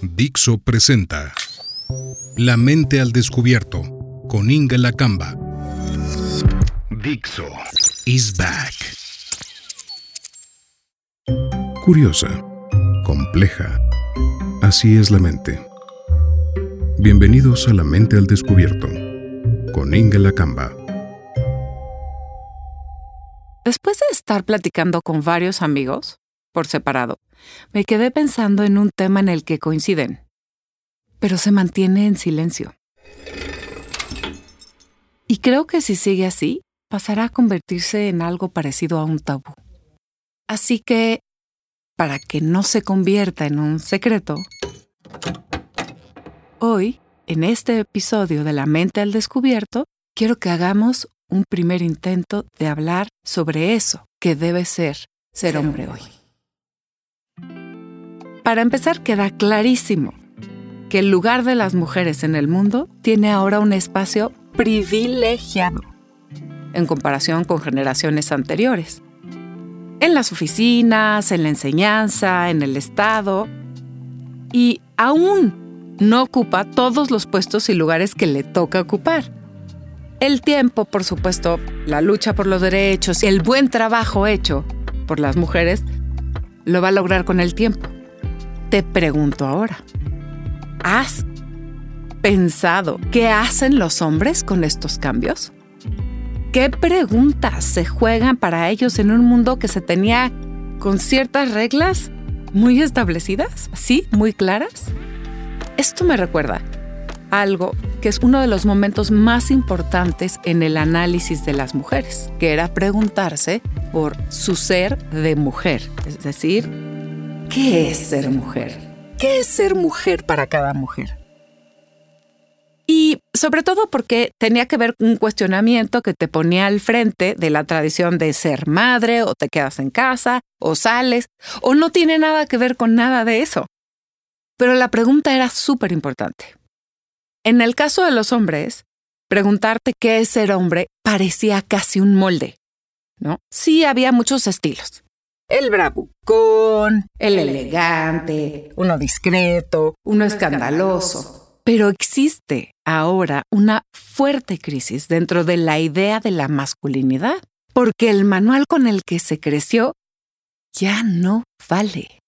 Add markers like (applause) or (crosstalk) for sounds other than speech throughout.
Dixo presenta La mente al descubierto con Inga Lacamba. Dixo is back. Curiosa, compleja. Así es la mente. Bienvenidos a La mente al descubierto con Inga Lacamba. Después de estar platicando con varios amigos, por separado, me quedé pensando en un tema en el que coinciden, pero se mantiene en silencio. Y creo que si sigue así, pasará a convertirse en algo parecido a un tabú. Así que, para que no se convierta en un secreto, hoy, en este episodio de La mente al descubierto, quiero que hagamos un primer intento de hablar sobre eso que debe ser ser hombre hoy. Para empezar, queda clarísimo que el lugar de las mujeres en el mundo tiene ahora un espacio privilegiado en comparación con generaciones anteriores. En las oficinas, en la enseñanza, en el Estado, y aún no ocupa todos los puestos y lugares que le toca ocupar. El tiempo, por supuesto, la lucha por los derechos y el buen trabajo hecho por las mujeres lo va a lograr con el tiempo. Te pregunto ahora, ¿has pensado qué hacen los hombres con estos cambios? ¿Qué preguntas se juegan para ellos en un mundo que se tenía con ciertas reglas muy establecidas? ¿Sí? ¿Muy claras? Esto me recuerda algo que es uno de los momentos más importantes en el análisis de las mujeres, que era preguntarse por su ser de mujer, es decir, ¿qué es ser mujer? ¿Qué es ser mujer para cada mujer? Y sobre todo porque tenía que ver un cuestionamiento que te ponía al frente de la tradición de ser madre o te quedas en casa o sales o no tiene nada que ver con nada de eso. Pero la pregunta era súper importante. En el caso de los hombres, preguntarte qué es ser hombre parecía casi un molde, ¿no? Sí había muchos estilos. El bravucón, el elegante, uno discreto, uno escandaloso. Pero existe ahora una fuerte crisis dentro de la idea de la masculinidad, porque el manual con el que se creció ya no vale,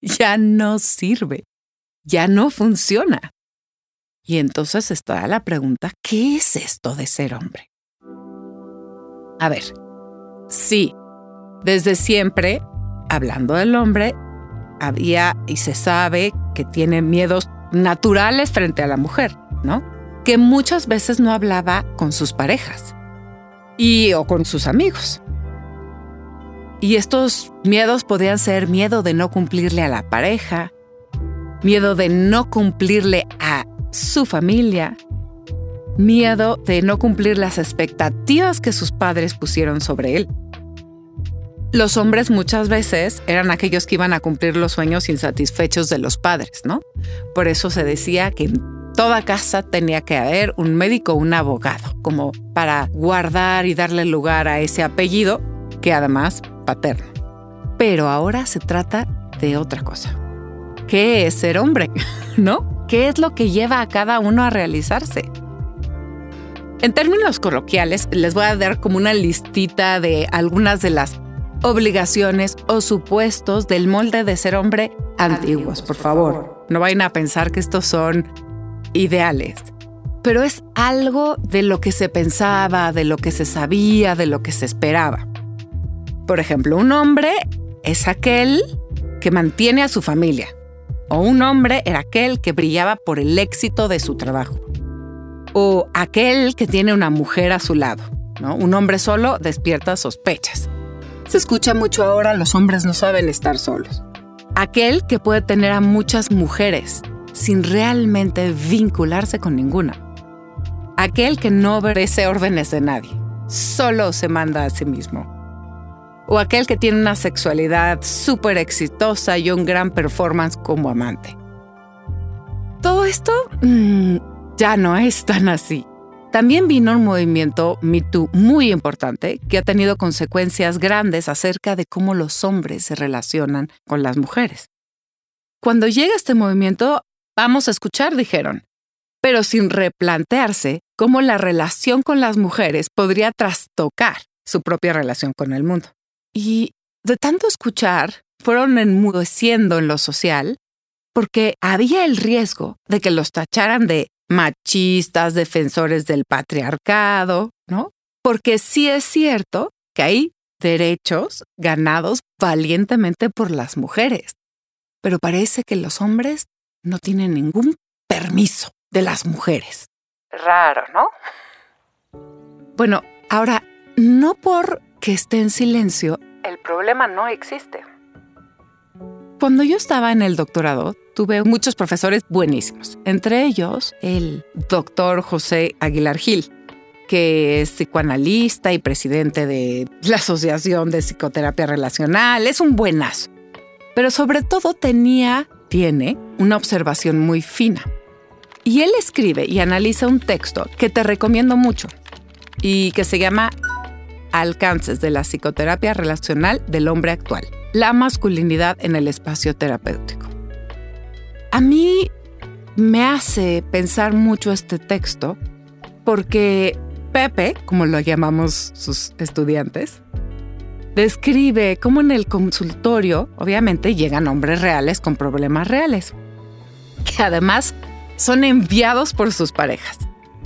ya no sirve, ya no funciona. Y entonces está la pregunta, ¿qué es esto de ser hombre? A ver, sí, desde siempre, hablando del hombre, había y se sabe que tiene miedos naturales frente a la mujer, ¿no? Que muchas veces no hablaba con sus parejas y o con sus amigos. Y estos miedos podían ser miedo de no cumplirle a la pareja, miedo de no cumplirle a su familia, miedo de no cumplir las expectativas que sus padres pusieron sobre él. Los hombres muchas veces eran aquellos que iban a cumplir los sueños insatisfechos de los padres, ¿no? Por eso se decía que en toda casa tenía que haber un médico o un abogado, como para guardar y darle lugar a ese apellido, que además paterno. Pero ahora se trata de otra cosa. ¿Qué es ser hombre? (laughs) ¿No? qué es lo que lleva a cada uno a realizarse. En términos coloquiales, les voy a dar como una listita de algunas de las obligaciones o supuestos del molde de ser hombre antiguos, por favor. No vayan a pensar que estos son ideales, pero es algo de lo que se pensaba, de lo que se sabía, de lo que se esperaba. Por ejemplo, un hombre es aquel que mantiene a su familia, o un hombre era aquel que brillaba por el éxito de su trabajo. O aquel que tiene una mujer a su lado. ¿no? Un hombre solo despierta sospechas. Se escucha mucho ahora, los hombres no saben estar solos. Aquel que puede tener a muchas mujeres sin realmente vincularse con ninguna. Aquel que no obedece órdenes de nadie, solo se manda a sí mismo o aquel que tiene una sexualidad súper exitosa y un gran performance como amante. Todo esto mm, ya no es tan así. También vino un movimiento Me muy importante que ha tenido consecuencias grandes acerca de cómo los hombres se relacionan con las mujeres. Cuando llega este movimiento, Vamos a escuchar, dijeron, pero sin replantearse cómo la relación con las mujeres podría trastocar su propia relación con el mundo. Y de tanto escuchar, fueron enmudeciendo en lo social porque había el riesgo de que los tacharan de machistas, defensores del patriarcado, ¿no? Porque sí es cierto que hay derechos ganados valientemente por las mujeres, pero parece que los hombres no tienen ningún permiso de las mujeres. Raro, ¿no? Bueno, ahora, no por que esté en silencio, el problema no existe. Cuando yo estaba en el doctorado, tuve muchos profesores buenísimos, entre ellos el doctor José Aguilar Gil, que es psicoanalista y presidente de la Asociación de Psicoterapia Relacional, es un buenazo. Pero sobre todo tenía, tiene, una observación muy fina. Y él escribe y analiza un texto que te recomiendo mucho y que se llama Alcances de la psicoterapia relacional del hombre actual, la masculinidad en el espacio terapéutico. A mí me hace pensar mucho este texto porque Pepe, como lo llamamos sus estudiantes, describe cómo en el consultorio obviamente llegan hombres reales con problemas reales, que además son enviados por sus parejas.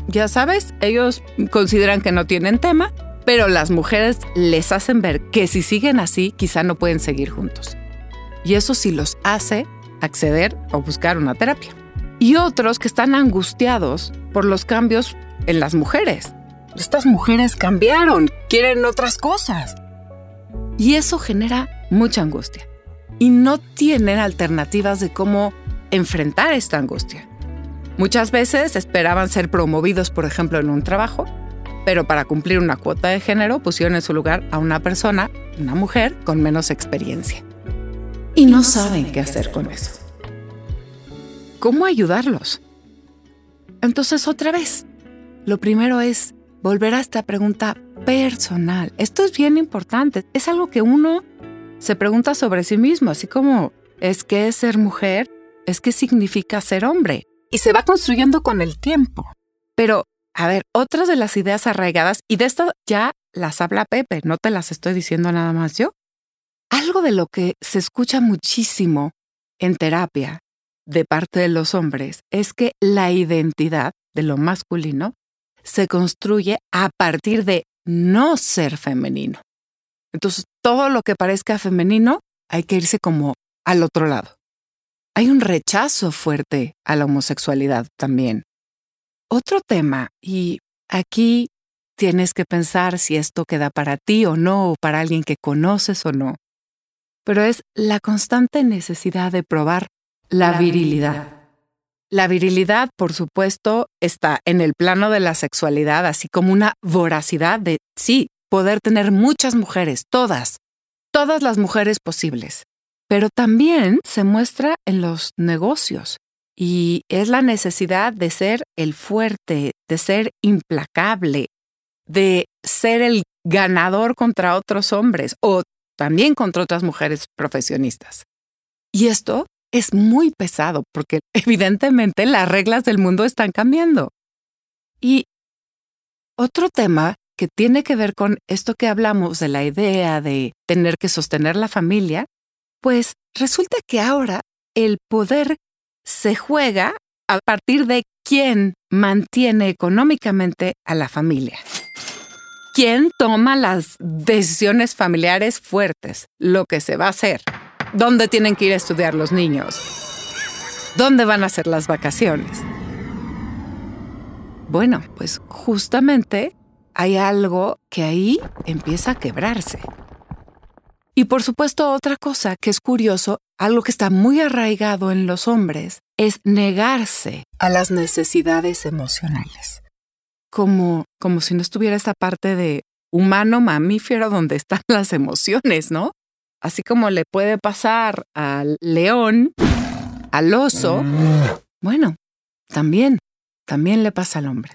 Ya sabes, ellos consideran que no tienen tema, pero las mujeres les hacen ver que si siguen así, quizá no pueden seguir juntos. Y eso sí los hace acceder o buscar una terapia. Y otros que están angustiados por los cambios en las mujeres. Estas mujeres cambiaron, quieren otras cosas. Y eso genera mucha angustia. Y no tienen alternativas de cómo enfrentar esta angustia. Muchas veces esperaban ser promovidos, por ejemplo, en un trabajo, pero para cumplir una cuota de género pusieron en su lugar a una persona, una mujer, con menos experiencia. Y no saben qué hacer con eso. ¿Cómo ayudarlos? Entonces, otra vez, lo primero es volver a esta pregunta personal. Esto es bien importante. Es algo que uno se pregunta sobre sí mismo, así como, ¿es que es ser mujer? ¿Es que significa ser hombre? y se va construyendo con el tiempo. Pero, a ver, otras de las ideas arraigadas, y de esto ya las habla Pepe, no te las estoy diciendo nada más yo. Algo de lo que se escucha muchísimo en terapia de parte de los hombres es que la identidad de lo masculino se construye a partir de no ser femenino. Entonces, todo lo que parezca femenino hay que irse como al otro lado hay un rechazo fuerte a la homosexualidad también. Otro tema, y aquí tienes que pensar si esto queda para ti o no, o para alguien que conoces o no, pero es la constante necesidad de probar la virilidad. La virilidad, por supuesto, está en el plano de la sexualidad, así como una voracidad de, sí, poder tener muchas mujeres, todas, todas las mujeres posibles. Pero también se muestra en los negocios y es la necesidad de ser el fuerte, de ser implacable, de ser el ganador contra otros hombres o también contra otras mujeres profesionistas. Y esto es muy pesado porque (laughs) evidentemente las reglas del mundo están cambiando. Y otro tema que tiene que ver con esto que hablamos de la idea de tener que sostener la familia pues resulta que ahora el poder se juega a partir de quién mantiene económicamente a la familia. ¿Quién toma las decisiones familiares fuertes? Lo que se va a hacer. ¿Dónde tienen que ir a estudiar los niños? ¿Dónde van a ser las vacaciones? Bueno, pues justamente hay algo que ahí empieza a quebrarse. Y por supuesto, otra cosa que es curioso, algo que está muy arraigado en los hombres, es negarse a las necesidades emocionales. Como, como si no estuviera esta parte de humano mamífero donde están (laughs) las emociones, ¿no? Así como le puede pasar al león, al oso, bueno, también, también le pasa al hombre.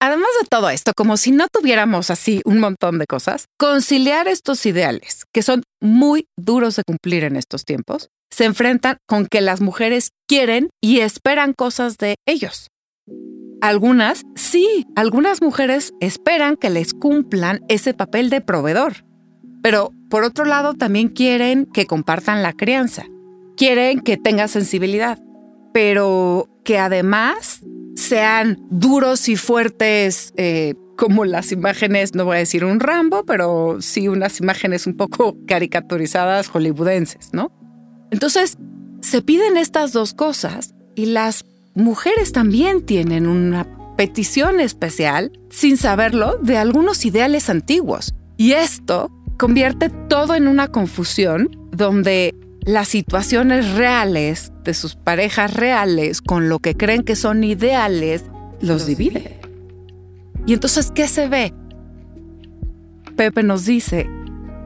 Además de todo esto, como si no tuviéramos así un montón de cosas, conciliar estos ideales, que son muy duros de cumplir en estos tiempos, se enfrentan con que las mujeres quieren y esperan cosas de ellos. Algunas, sí, algunas mujeres esperan que les cumplan ese papel de proveedor. Pero por otro lado también quieren que compartan la crianza. Quieren que tenga sensibilidad. Pero que además sean duros y fuertes, eh, como las imágenes, no voy a decir un Rambo, pero sí unas imágenes un poco caricaturizadas hollywoodenses, ¿no? Entonces, se piden estas dos cosas y las mujeres también tienen una petición especial, sin saberlo, de algunos ideales antiguos. Y esto convierte todo en una confusión donde las situaciones reales de sus parejas reales con lo que creen que son ideales los divide. Y entonces, ¿qué se ve? Pepe nos dice,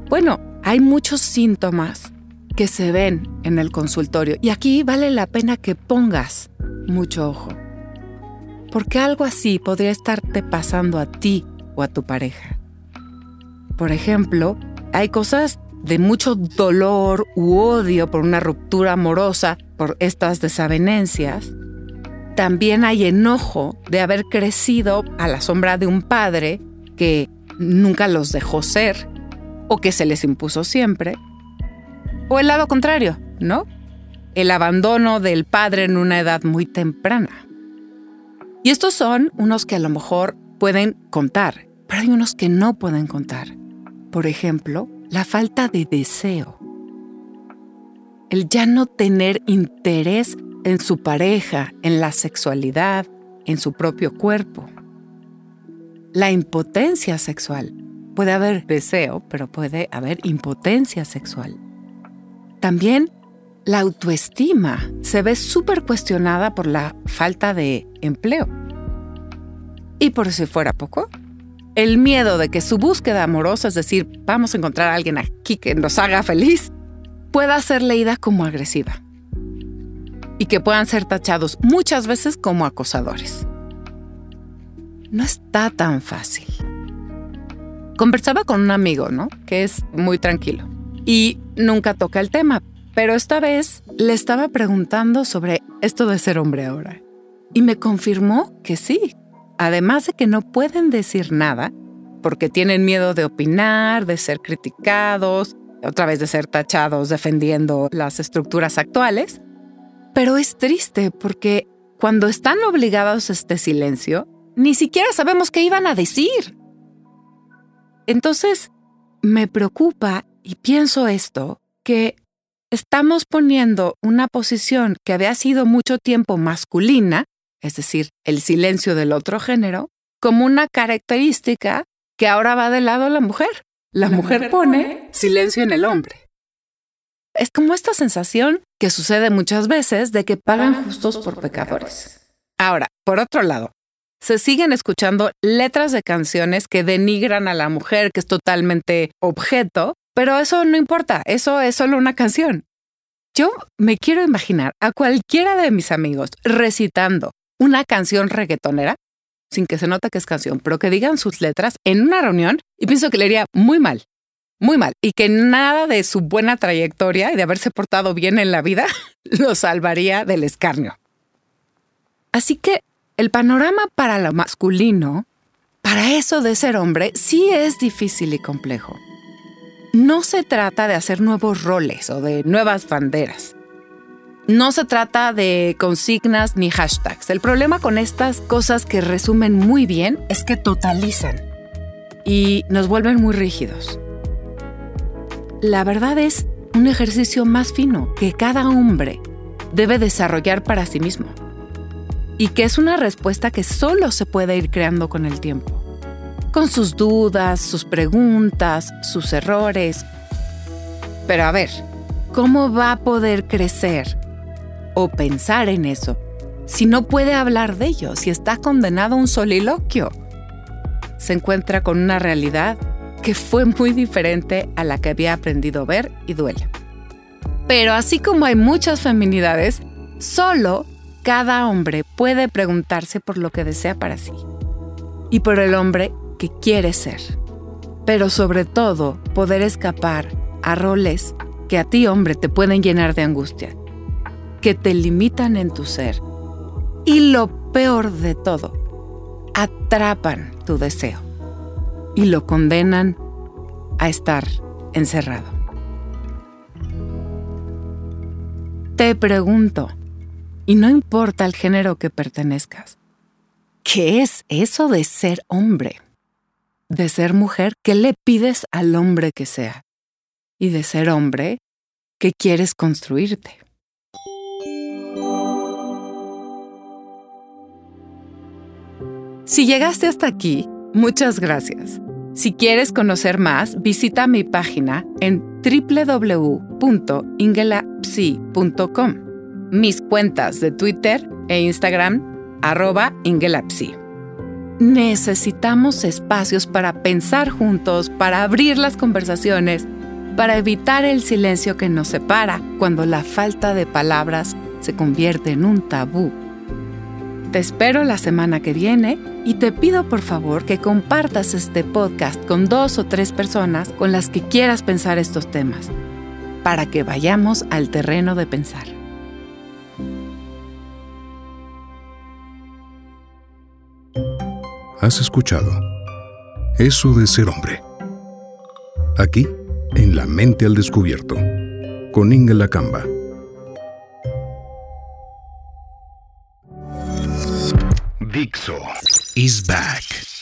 bueno, hay muchos síntomas que se ven en el consultorio y aquí vale la pena que pongas mucho ojo. Porque algo así podría estarte pasando a ti o a tu pareja. Por ejemplo, hay cosas de mucho dolor u odio por una ruptura amorosa, por estas desavenencias. También hay enojo de haber crecido a la sombra de un padre que nunca los dejó ser o que se les impuso siempre. O el lado contrario, ¿no? El abandono del padre en una edad muy temprana. Y estos son unos que a lo mejor pueden contar, pero hay unos que no pueden contar. Por ejemplo, la falta de deseo. El ya no tener interés en su pareja, en la sexualidad, en su propio cuerpo. La impotencia sexual. Puede haber deseo, pero puede haber impotencia sexual. También la autoestima se ve súper cuestionada por la falta de empleo. Y por si fuera poco, el miedo de que su búsqueda amorosa, es decir, vamos a encontrar a alguien aquí que nos haga feliz, pueda ser leída como agresiva y que puedan ser tachados muchas veces como acosadores. No está tan fácil. Conversaba con un amigo, ¿no? Que es muy tranquilo y nunca toca el tema, pero esta vez le estaba preguntando sobre esto de ser hombre ahora. Y me confirmó que sí, además de que no pueden decir nada, porque tienen miedo de opinar, de ser criticados, otra vez de ser tachados defendiendo las estructuras actuales. Pero es triste porque cuando están obligados a este silencio, ni siquiera sabemos qué iban a decir. Entonces, me preocupa y pienso esto, que estamos poniendo una posición que había sido mucho tiempo masculina es decir, el silencio del otro género, como una característica que ahora va del lado de la mujer. La, mujer, pone silencio en el hombre. Es como esta sensación que sucede muchas veces de que pagan justos por pecadores. Ahora, por otro lado, se siguen escuchando letras de canciones que denigran a la mujer, que es totalmente objeto, pero eso no importa, eso es solo una canción. Yo me quiero imaginar a cualquiera de mis amigos recitando una canción reggaetonera, sin que se note que es canción, pero que digan sus letras en una reunión y pienso que le iría muy mal, muy mal, y que nada de su buena trayectoria y de haberse portado bien en la vida (laughs) lo salvaría del escarnio. Así que el panorama para lo masculino, para eso de ser hombre, sí es difícil y complejo. No se trata de hacer nuevos roles o de nuevas banderas. No se trata de consignas ni hashtags. El problema con estas cosas que resumen muy bien es que totalizan y nos vuelven muy rígidos. La verdad es un ejercicio más fino que cada hombre debe desarrollar para sí mismo y que es una respuesta que solo se puede ir creando con el tiempo, con sus dudas, sus preguntas, sus errores. Pero a ver, ¿cómo va a poder crecer o pensar en eso si no puede hablar de ello, si está condenado a un soliloquio? Se encuentra con una realidad que fue muy diferente a la que había aprendido a ver y duele. Pero así como hay muchas feminidades, solo cada hombre puede preguntarse por lo que desea para sí y por el hombre que quiere ser. Pero sobre todo, poder escapar a roles que a ti hombre te pueden llenar de angustia, que te limitan en tu ser y lo peor de todo, atrapan tu deseo y lo condenan a estar encerrado. Te pregunto, y no importa el género que pertenezcas, ¿qué es eso de ser hombre? De ser mujer, ¿qué le pides al hombre que sea? Y de ser hombre, ¿qué quieres construirte? Si llegaste hasta aquí, muchas gracias. Si quieres conocer más, visita mi página en www.ingelapsi.com. Mis cuentas de Twitter e Instagram, arroba Ingelapsi. Necesitamos espacios para pensar juntos, para abrir las conversaciones, para evitar el silencio que nos separa cuando la falta de palabras se convierte en un tabú. Te espero la semana que viene y te pido por favor que compartas este podcast con dos o tres personas con las que quieras pensar estos temas, para que vayamos al terreno de pensar. Has escuchado Eso de ser hombre. Aquí, en La Mente al Descubierto, con Inga Lacamba. Dixo is back.